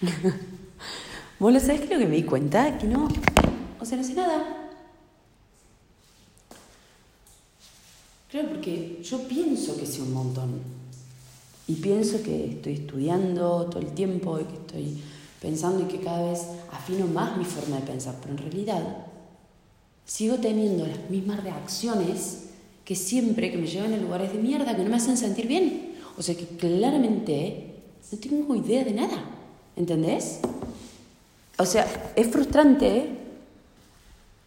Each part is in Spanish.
Bueno, ¿sabes qué es lo que me di cuenta? Que no, o sea, no sé nada. Claro, porque yo pienso que sé un montón. Y pienso que estoy estudiando todo el tiempo y que estoy pensando y que cada vez afino más mi forma de pensar. Pero en realidad sigo teniendo las mismas reacciones que siempre que me llevan a lugares de mierda que no me hacen sentir bien. O sea que claramente no tengo idea de nada. ¿Entendés? O sea, es frustrante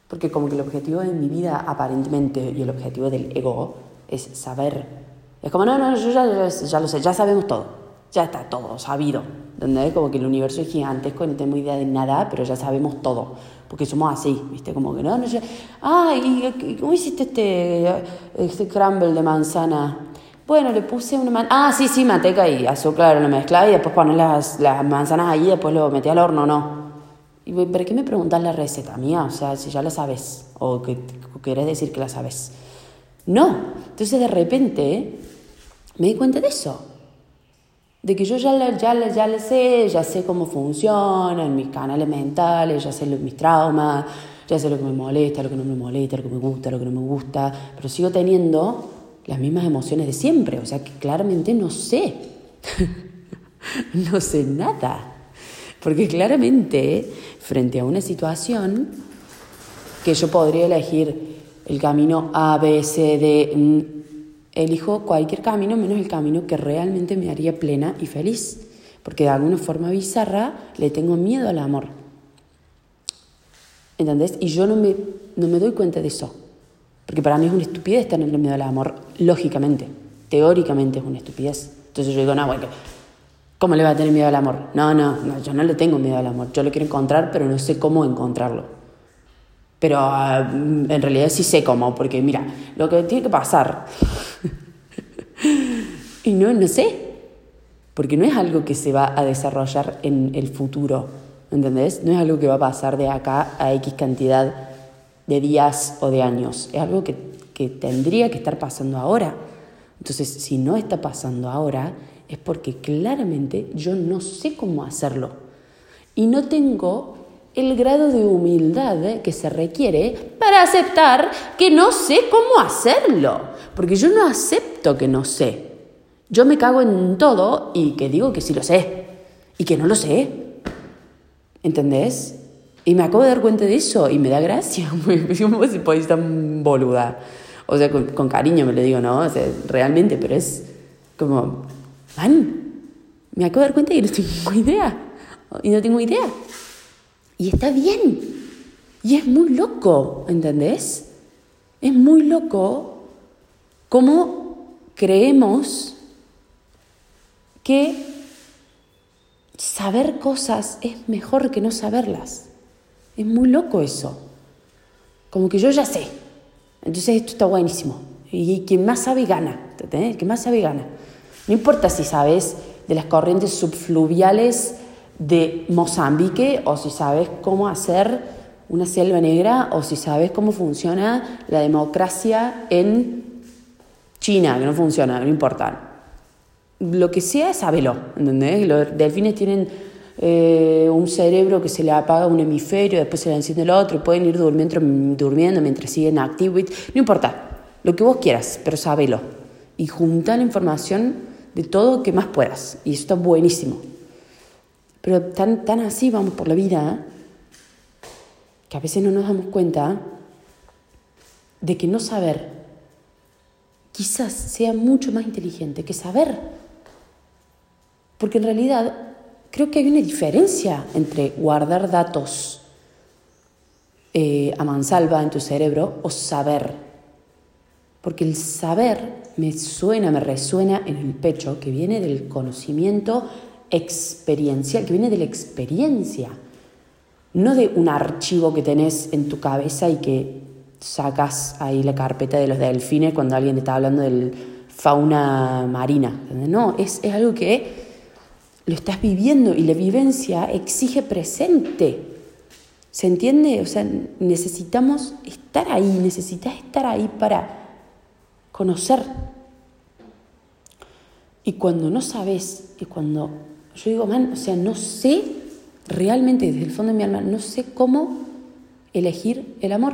porque como que el objetivo de mi vida aparentemente y el objetivo del ego es saber. Es como, no, no, yo ya, ya, lo sé, ya sabemos todo. Ya está todo sabido. ¿Entendés? Como que el universo es gigantesco, no tengo idea de nada, pero ya sabemos todo. Porque somos así, ¿viste? Como que no, no, ya... Ah, ¿y cómo hiciste este, este crumble de manzana? Bueno, le puse una manzana. Ah, sí, sí, manteca y azúcar, lo mezclaba y después poner las, las manzanas ahí y después lo metí al horno, no. ¿Y por qué me preguntas la receta mía? O sea, si ya la sabes o que quieres decir que la sabes. No. Entonces de repente me di cuenta de eso. De que yo ya, ya, ya le sé, ya sé cómo funcionan mis canales mentales, ya sé mis traumas, ya sé lo que me molesta, lo que no me molesta, lo que me gusta, lo que no me gusta, pero sigo teniendo las mismas emociones de siempre, o sea que claramente no sé, no sé nada, porque claramente frente a una situación que yo podría elegir el camino A, B, C, D, elijo cualquier camino menos el camino que realmente me haría plena y feliz, porque de alguna forma bizarra le tengo miedo al amor. ¿Entendés? Y yo no me, no me doy cuenta de eso. Porque para mí es una estupidez tenerle miedo al amor, lógicamente, teóricamente es una estupidez. Entonces yo digo, no, bueno, ¿cómo le va a tener miedo al amor? No, no, no, yo no le tengo miedo al amor, yo lo quiero encontrar, pero no sé cómo encontrarlo. Pero ah, en realidad sí sé cómo, porque mira, lo que tiene que pasar, y no, no sé, porque no es algo que se va a desarrollar en el futuro, ¿entendés? No es algo que va a pasar de acá a X cantidad de días o de años. Es algo que, que tendría que estar pasando ahora. Entonces, si no está pasando ahora, es porque claramente yo no sé cómo hacerlo. Y no tengo el grado de humildad que se requiere para aceptar que no sé cómo hacerlo. Porque yo no acepto que no sé. Yo me cago en todo y que digo que sí lo sé. Y que no lo sé. ¿Entendés? Y me acabo de dar cuenta de eso y me da gracia. ¿Cómo se puede tan boluda? O sea, con, cariño me lo digo, ¿no? O sea, realmente, pero es como, man, me acabo de dar cuenta y no tengo idea. Y no tengo idea. Y está bien. Y es muy loco, ¿entendés? Es muy loco cómo creemos que saber cosas es mejor que no saberlas. Es muy loco eso. Como que yo ya sé. Entonces esto está buenísimo. Y quien más sabe gana. ¿entendés? El que más sabe gana. No importa si sabes de las corrientes subfluviales de Mozambique o si sabes cómo hacer una selva negra o si sabes cómo funciona la democracia en China, que no funciona, no importa. Lo que sea, sábelo, ¿entendés? Los delfines tienen eh, un cerebro que se le apaga un hemisferio, después se le enciende el otro, pueden ir durmiendo, durmiendo mientras siguen activos, no importa, lo que vos quieras, pero sábelo. Y junta la información de todo que más puedas, y eso está buenísimo. Pero tan, tan así vamos por la vida, que a veces no nos damos cuenta de que no saber quizás sea mucho más inteligente que saber. Porque en realidad creo que hay una diferencia entre guardar datos eh, a mansalva en tu cerebro o saber. Porque el saber me suena, me resuena en el pecho, que viene del conocimiento experiencial, que viene de la experiencia, no de un archivo que tenés en tu cabeza y que sacas ahí la carpeta de los delfines cuando alguien te está hablando de fauna marina. No, es, es algo que lo estás viviendo y la vivencia exige presente. ¿Se entiende? O sea, necesitamos estar ahí, necesitas estar ahí para conocer. Y cuando no sabes, y cuando yo digo, man, o sea, no sé realmente desde el fondo de mi alma, no sé cómo elegir el amor,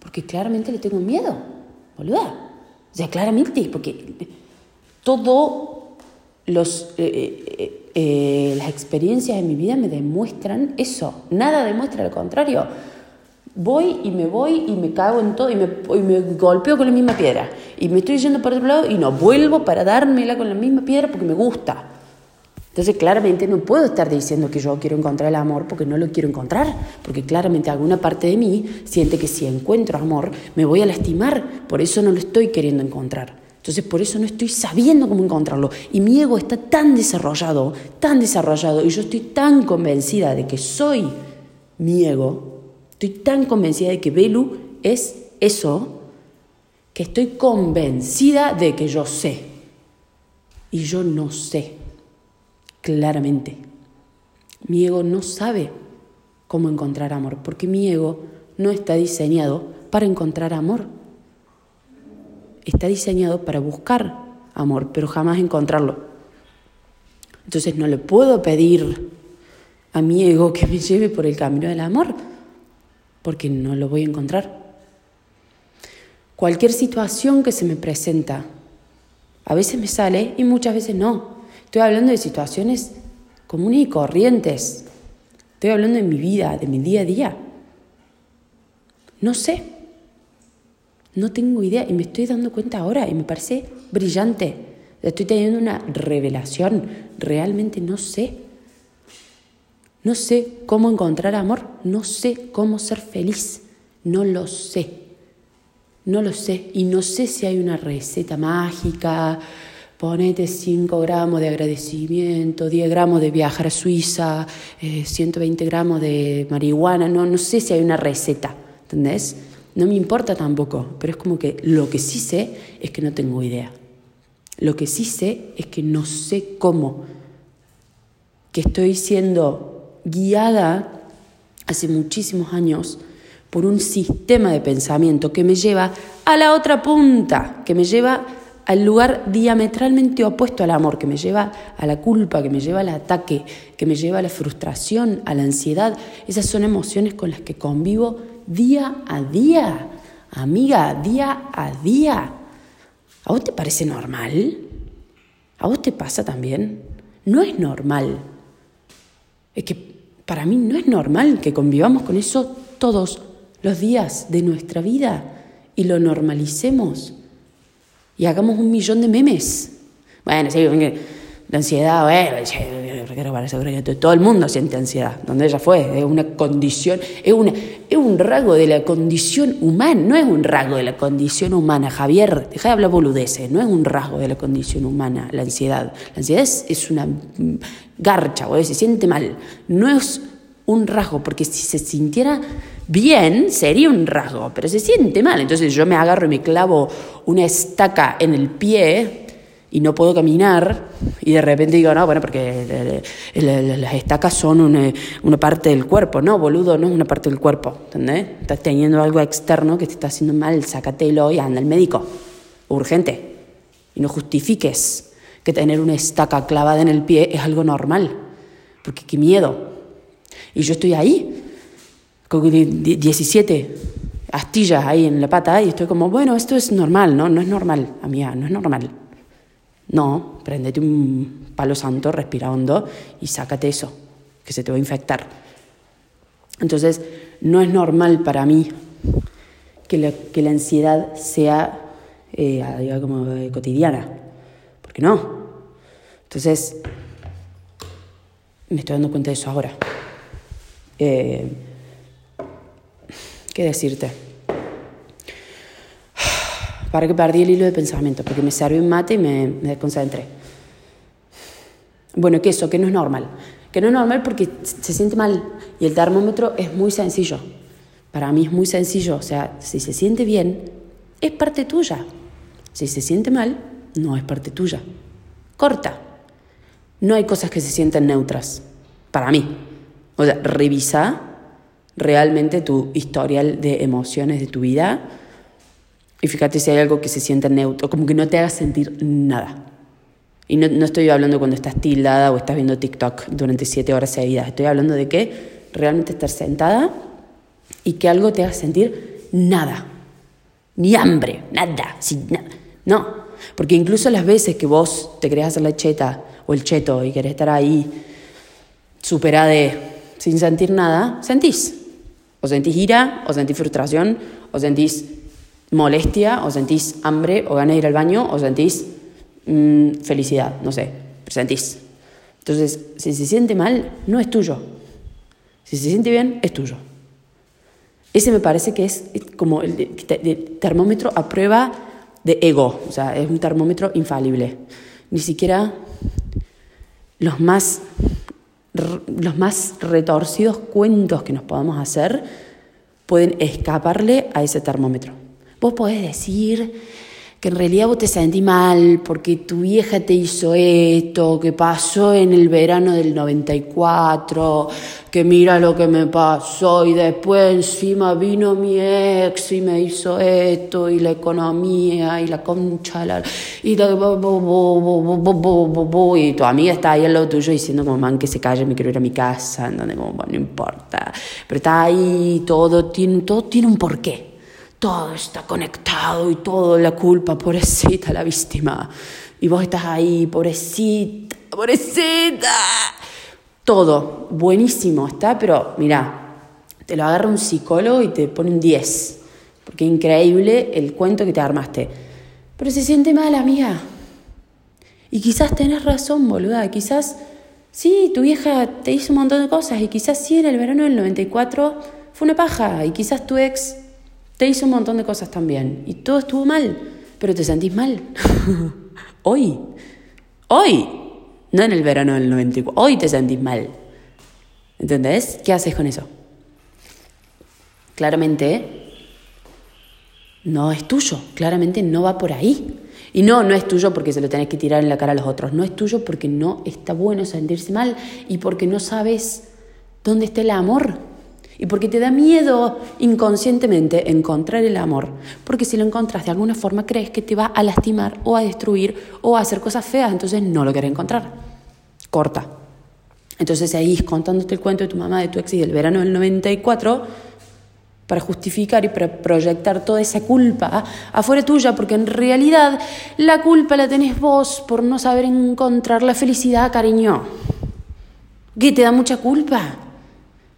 porque claramente le tengo miedo, boluda. O sea, claramente, porque todo los, eh, eh, las experiencias de mi vida me demuestran eso, nada demuestra lo contrario. Voy y me voy y me cago en todo y me, y me golpeo con la misma piedra. Y me estoy yendo por otro lado y no vuelvo para dármela con la misma piedra porque me gusta. Entonces claramente no puedo estar diciendo que yo quiero encontrar el amor porque no lo quiero encontrar, porque claramente alguna parte de mí siente que si encuentro amor me voy a lastimar, por eso no lo estoy queriendo encontrar. Entonces por eso no estoy sabiendo cómo encontrarlo. Y mi ego está tan desarrollado, tan desarrollado, y yo estoy tan convencida de que soy mi ego, estoy tan convencida de que Belu es eso, que estoy convencida de que yo sé. Y yo no sé claramente. Mi ego no sabe cómo encontrar amor, porque mi ego no está diseñado para encontrar amor. Está diseñado para buscar amor, pero jamás encontrarlo. Entonces no le puedo pedir a mi ego que me lleve por el camino del amor, porque no lo voy a encontrar. Cualquier situación que se me presenta, a veces me sale y muchas veces no. Estoy hablando de situaciones comunes y corrientes. Estoy hablando de mi vida, de mi día a día. No sé. No tengo idea y me estoy dando cuenta ahora y me parece brillante. Estoy teniendo una revelación. Realmente no sé. No sé cómo encontrar amor. No sé cómo ser feliz. No lo sé. No lo sé. Y no sé si hay una receta mágica ponete 5 gramos de agradecimiento, 10 gramos de viajar a Suiza, 120 eh, gramos de marihuana, no, no sé si hay una receta, ¿entendés? No me importa tampoco, pero es como que lo que sí sé es que no tengo idea. Lo que sí sé es que no sé cómo, que estoy siendo guiada hace muchísimos años por un sistema de pensamiento que me lleva a la otra punta, que me lleva al lugar diametralmente opuesto al amor, que me lleva a la culpa, que me lleva al ataque, que me lleva a la frustración, a la ansiedad. Esas son emociones con las que convivo día a día, amiga, día a día. ¿A vos te parece normal? ¿A vos te pasa también? No es normal. Es que para mí no es normal que convivamos con eso todos los días de nuestra vida y lo normalicemos y hagamos un millón de memes. Bueno, sí, la ansiedad, bueno, todo el mundo siente ansiedad, donde ella fue, es una es un rasgo de la condición humana, no es un rasgo de la condición humana, Javier, deja de hablar boludeces, no es un rasgo de la condición humana la ansiedad, la ansiedad es, una garcha, se siente mal, no es un rasgo, porque si se sintiera bien sería un rasgo, pero se siente mal. Entonces yo me agarro y me clavo una estaca en el pie y no puedo caminar y de repente digo, no, bueno, porque las estacas son una, parte del cuerpo. No, boludo, no es una parte del cuerpo, ¿entendés? Estás teniendo algo externo que te está haciendo mal, sácatelo y anda al médico, urgente. Y no justifiques que tener una estaca clavada en el pie es algo normal, porque qué miedo. Y yo estoy ahí, 17 astillas ahí en la pata y estoy como, bueno, esto es normal, ¿no? No es normal, amiga, no es normal. No, prendete un palo santo, respira hondo y sácate eso, que se te va a infectar. Entonces, no es normal para mí que la, que la ansiedad sea eh, como eh, cotidiana, porque no. Entonces, me estoy dando cuenta de eso ahora. Eh, ¿Qué decirte? Para que perdí el hilo de pensamiento, porque me salió un mate y me, me desconcentré. Bueno, que eso, que no es normal. Que no es normal porque se siente mal. Y el termómetro es muy sencillo. Para mí es muy sencillo. O sea, si se siente bien, es parte tuya. Si se siente mal, no es parte tuya. Corta. No hay cosas que se sienten neutras. Para mí. O sea, revisa realmente tu historial de emociones de tu vida y fíjate si hay algo que se siente neutro, como que no te haga sentir nada. Y no, no estoy hablando cuando estás tildada o estás viendo TikTok durante siete horas seguidas. Estoy hablando de que realmente estar sentada y que algo te haga sentir nada. Ni hambre, nada. Sin nada. No, porque incluso las veces que vos te querés hacer la cheta o el cheto y querés estar ahí superada sin sentir nada, sentís. O sentís ira, o sentís frustración, o sentís molestia, o sentís hambre, o ganas de ir al baño, o sentís mm, felicidad, no sé, sentís. Entonces, si se siente mal, no es tuyo. Si se siente bien, es tuyo. Ese me parece que es como el, termómetro a prueba de ego, o sea, es un termómetro infalible. Ni siquiera los más, los más retorcidos cuentos que nos podamos hacer pueden escaparle a ese termómetro. Vos podés decir que en realidad vos te sentís mal porque tu vieja te hizo esto, que pasó en el verano del 94, que mira lo que me pasó y después encima vino mi ex y me hizo esto y la economía y la concha la, y, y tu amiga está ahí al lado tuyo diciendo como man que se calle me quiero ir a mi casa donde como no importa pero está ahí todo tiene todo tiene un porqué todo está conectado y todo la culpa, pobrecita la víctima. Y vos estás ahí, pobrecita, pobrecita. Todo, buenísimo está, pero mira, te lo agarra un psicólogo y te pone un 10, porque es increíble el cuento que te armaste. Pero se siente mal, amiga. Y quizás tenés razón, boluda, quizás sí, tu vieja te hizo un montón de cosas y quizás sí en el verano del 94 fue una paja y quizás tu ex te hizo un montón de cosas también y todo estuvo mal, pero te sentís mal. hoy, hoy, no en el verano del 94, hoy te sentís mal. ¿Entendés? ¿Qué haces con eso? Claramente no es tuyo, claramente no va por ahí. Y no, no es tuyo porque se lo tenés que tirar en la cara a los otros, no es tuyo porque no está bueno sentirse mal y porque no sabes dónde está el amor y porque te da miedo inconscientemente encontrar el amor, porque si lo encontras de alguna forma crees que te va a lastimar o a destruir o a hacer cosas feas, entonces no lo quieres encontrar. Corta. Entonces ahí contándote el cuento de tu mamá, de tu ex y del verano del 94, para justificar y para proyectar toda esa culpa afuera tuya, porque en realidad la culpa la tenés vos por no saber encontrar la felicidad, cariño. ¿Qué te da mucha culpa?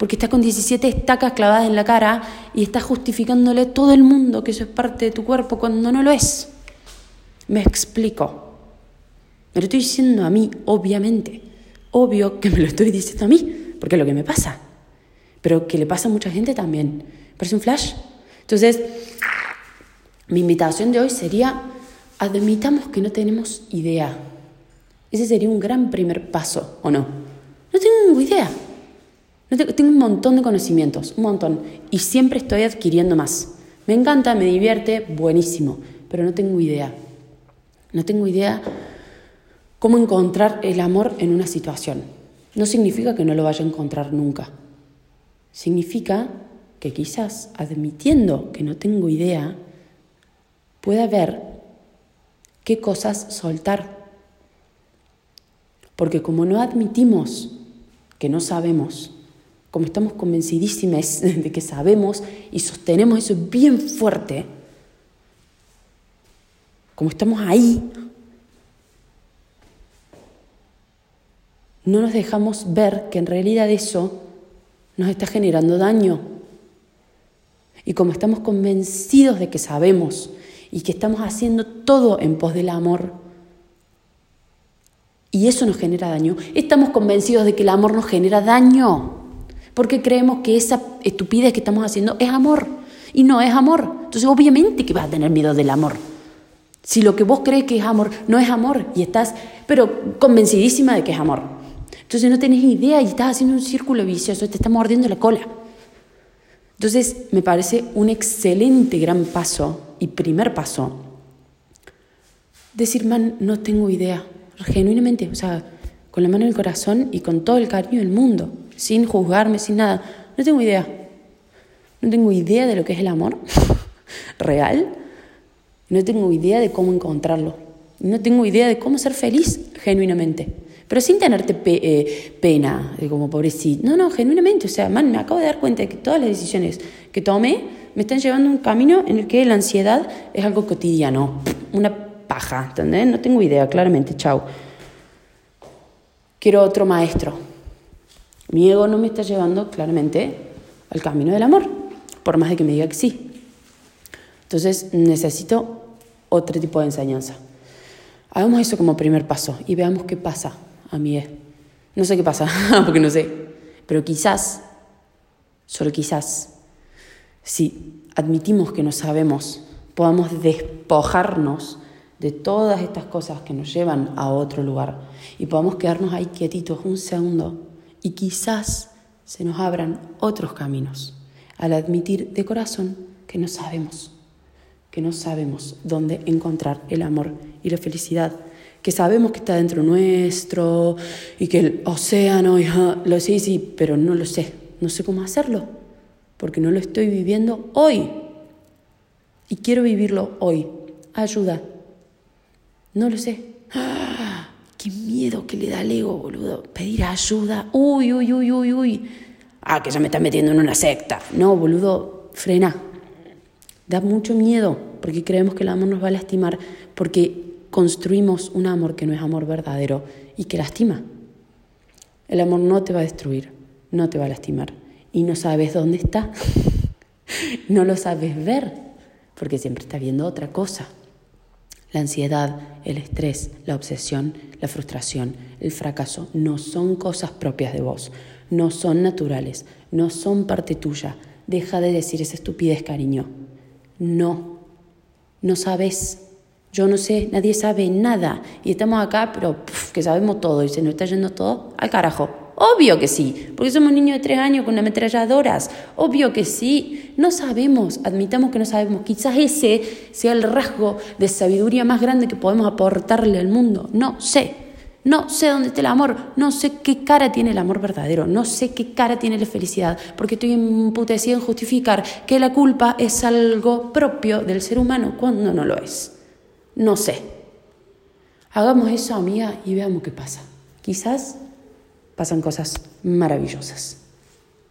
Porque está con 17 estacas clavadas en la cara y está justificándole a todo el mundo que eso es parte de tu cuerpo cuando no lo es. Me explico. Me lo estoy diciendo a mí, obviamente. Obvio que me lo estoy diciendo a mí, porque es lo que me pasa. Pero que le pasa a mucha gente también. Parece un flash. Entonces, mi invitación de hoy sería, admitamos que no tenemos idea. Ese sería un gran primer paso, ¿o no? No tengo idea. Tengo un montón de conocimientos, un montón, y siempre estoy adquiriendo más. Me encanta, me divierte, buenísimo, pero no tengo idea. No tengo idea cómo encontrar el amor en una situación. No significa que no lo vaya a encontrar nunca. Significa que quizás admitiendo que no tengo idea, pueda ver qué cosas soltar. Porque como no admitimos que no sabemos, como estamos convencidísimas de que sabemos y sostenemos eso bien fuerte, como estamos ahí, no nos dejamos ver que en realidad eso nos está generando daño. Y como estamos convencidos de que sabemos y que estamos haciendo todo en pos del amor, y eso nos genera daño, estamos convencidos de que el amor nos genera daño porque creemos que esa estupidez que estamos haciendo es amor y no es amor. Entonces obviamente que vas a tener miedo del amor. Si lo que vos crees que es amor no es amor y estás, pero convencidísima de que es amor. Entonces no tenés idea y estás haciendo un círculo vicioso, te está mordiendo la cola. Entonces me parece un excelente gran paso y primer paso decir, man, no tengo idea, genuinamente, o sea, con la mano en el corazón y con todo el cariño del mundo sin juzgarme, sin nada. No tengo idea. No tengo idea de lo que es el amor real. No tengo idea de cómo encontrarlo. no tengo idea de cómo ser feliz genuinamente. Pero sin tenerte eh, pena, como pobrecito. No, no, genuinamente. O sea, man, me acabo de dar cuenta de que todas las decisiones que tomé me están llevando a un camino en el que la ansiedad es algo cotidiano. Una paja, ¿entendés? No tengo idea, claramente. Chao. Quiero otro maestro. Mi ego no me está llevando claramente al camino del amor, por más de que me diga que sí. Entonces necesito otro tipo de enseñanza. Hagamos eso como primer paso y veamos qué pasa a mí. No sé qué pasa, porque no sé, pero quizás, solo quizás, si admitimos que no sabemos, podamos despojarnos de todas estas cosas que nos llevan a otro lugar y podamos quedarnos ahí quietitos un segundo y quizás se nos abran otros caminos al admitir de corazón que no sabemos, que no sabemos dónde encontrar el amor y la felicidad, que sabemos que está dentro nuestro y que el océano, lo sé, sí, pero no lo sé, no sé cómo hacerlo, porque no lo estoy viviendo hoy y quiero vivirlo hoy. Ayuda. No lo sé. ¡Ah! ¡Qué miedo que le da al ego, boludo! Pedir ayuda. Uy, uy, uy, uy, uy. Ah, que ya me está metiendo en una secta. No, boludo, frena. Da mucho miedo porque creemos que el amor nos va a lastimar porque construimos un amor que no es amor verdadero y que lastima. El amor no te va a destruir, no te va a lastimar. Y no sabes dónde está. no lo sabes ver porque siempre está viendo otra cosa. La ansiedad, el estrés, la obsesión, la frustración, el fracaso no son cosas propias de vos, no son naturales, no son parte tuya. Deja de decir esa estupidez, cariño. No, no sabes. Yo no sé, nadie sabe nada. Y estamos acá, pero que sabemos todo y se nos está yendo todo al carajo. Obvio que sí, porque somos niños de tres años con ametralladoras. Obvio que sí. No sabemos, admitamos que no sabemos. Quizás ese sea el rasgo de sabiduría más grande que podemos aportarle al mundo. No sé. No sé dónde está el amor, no sé qué cara tiene el amor verdadero, no sé qué cara tiene la felicidad, porque estoy emputecida en justificar que la culpa es algo propio del ser humano cuando no lo es. No sé. Hagamos eso, amiga, y veamos qué pasa. Quizás pasan cosas maravillosas.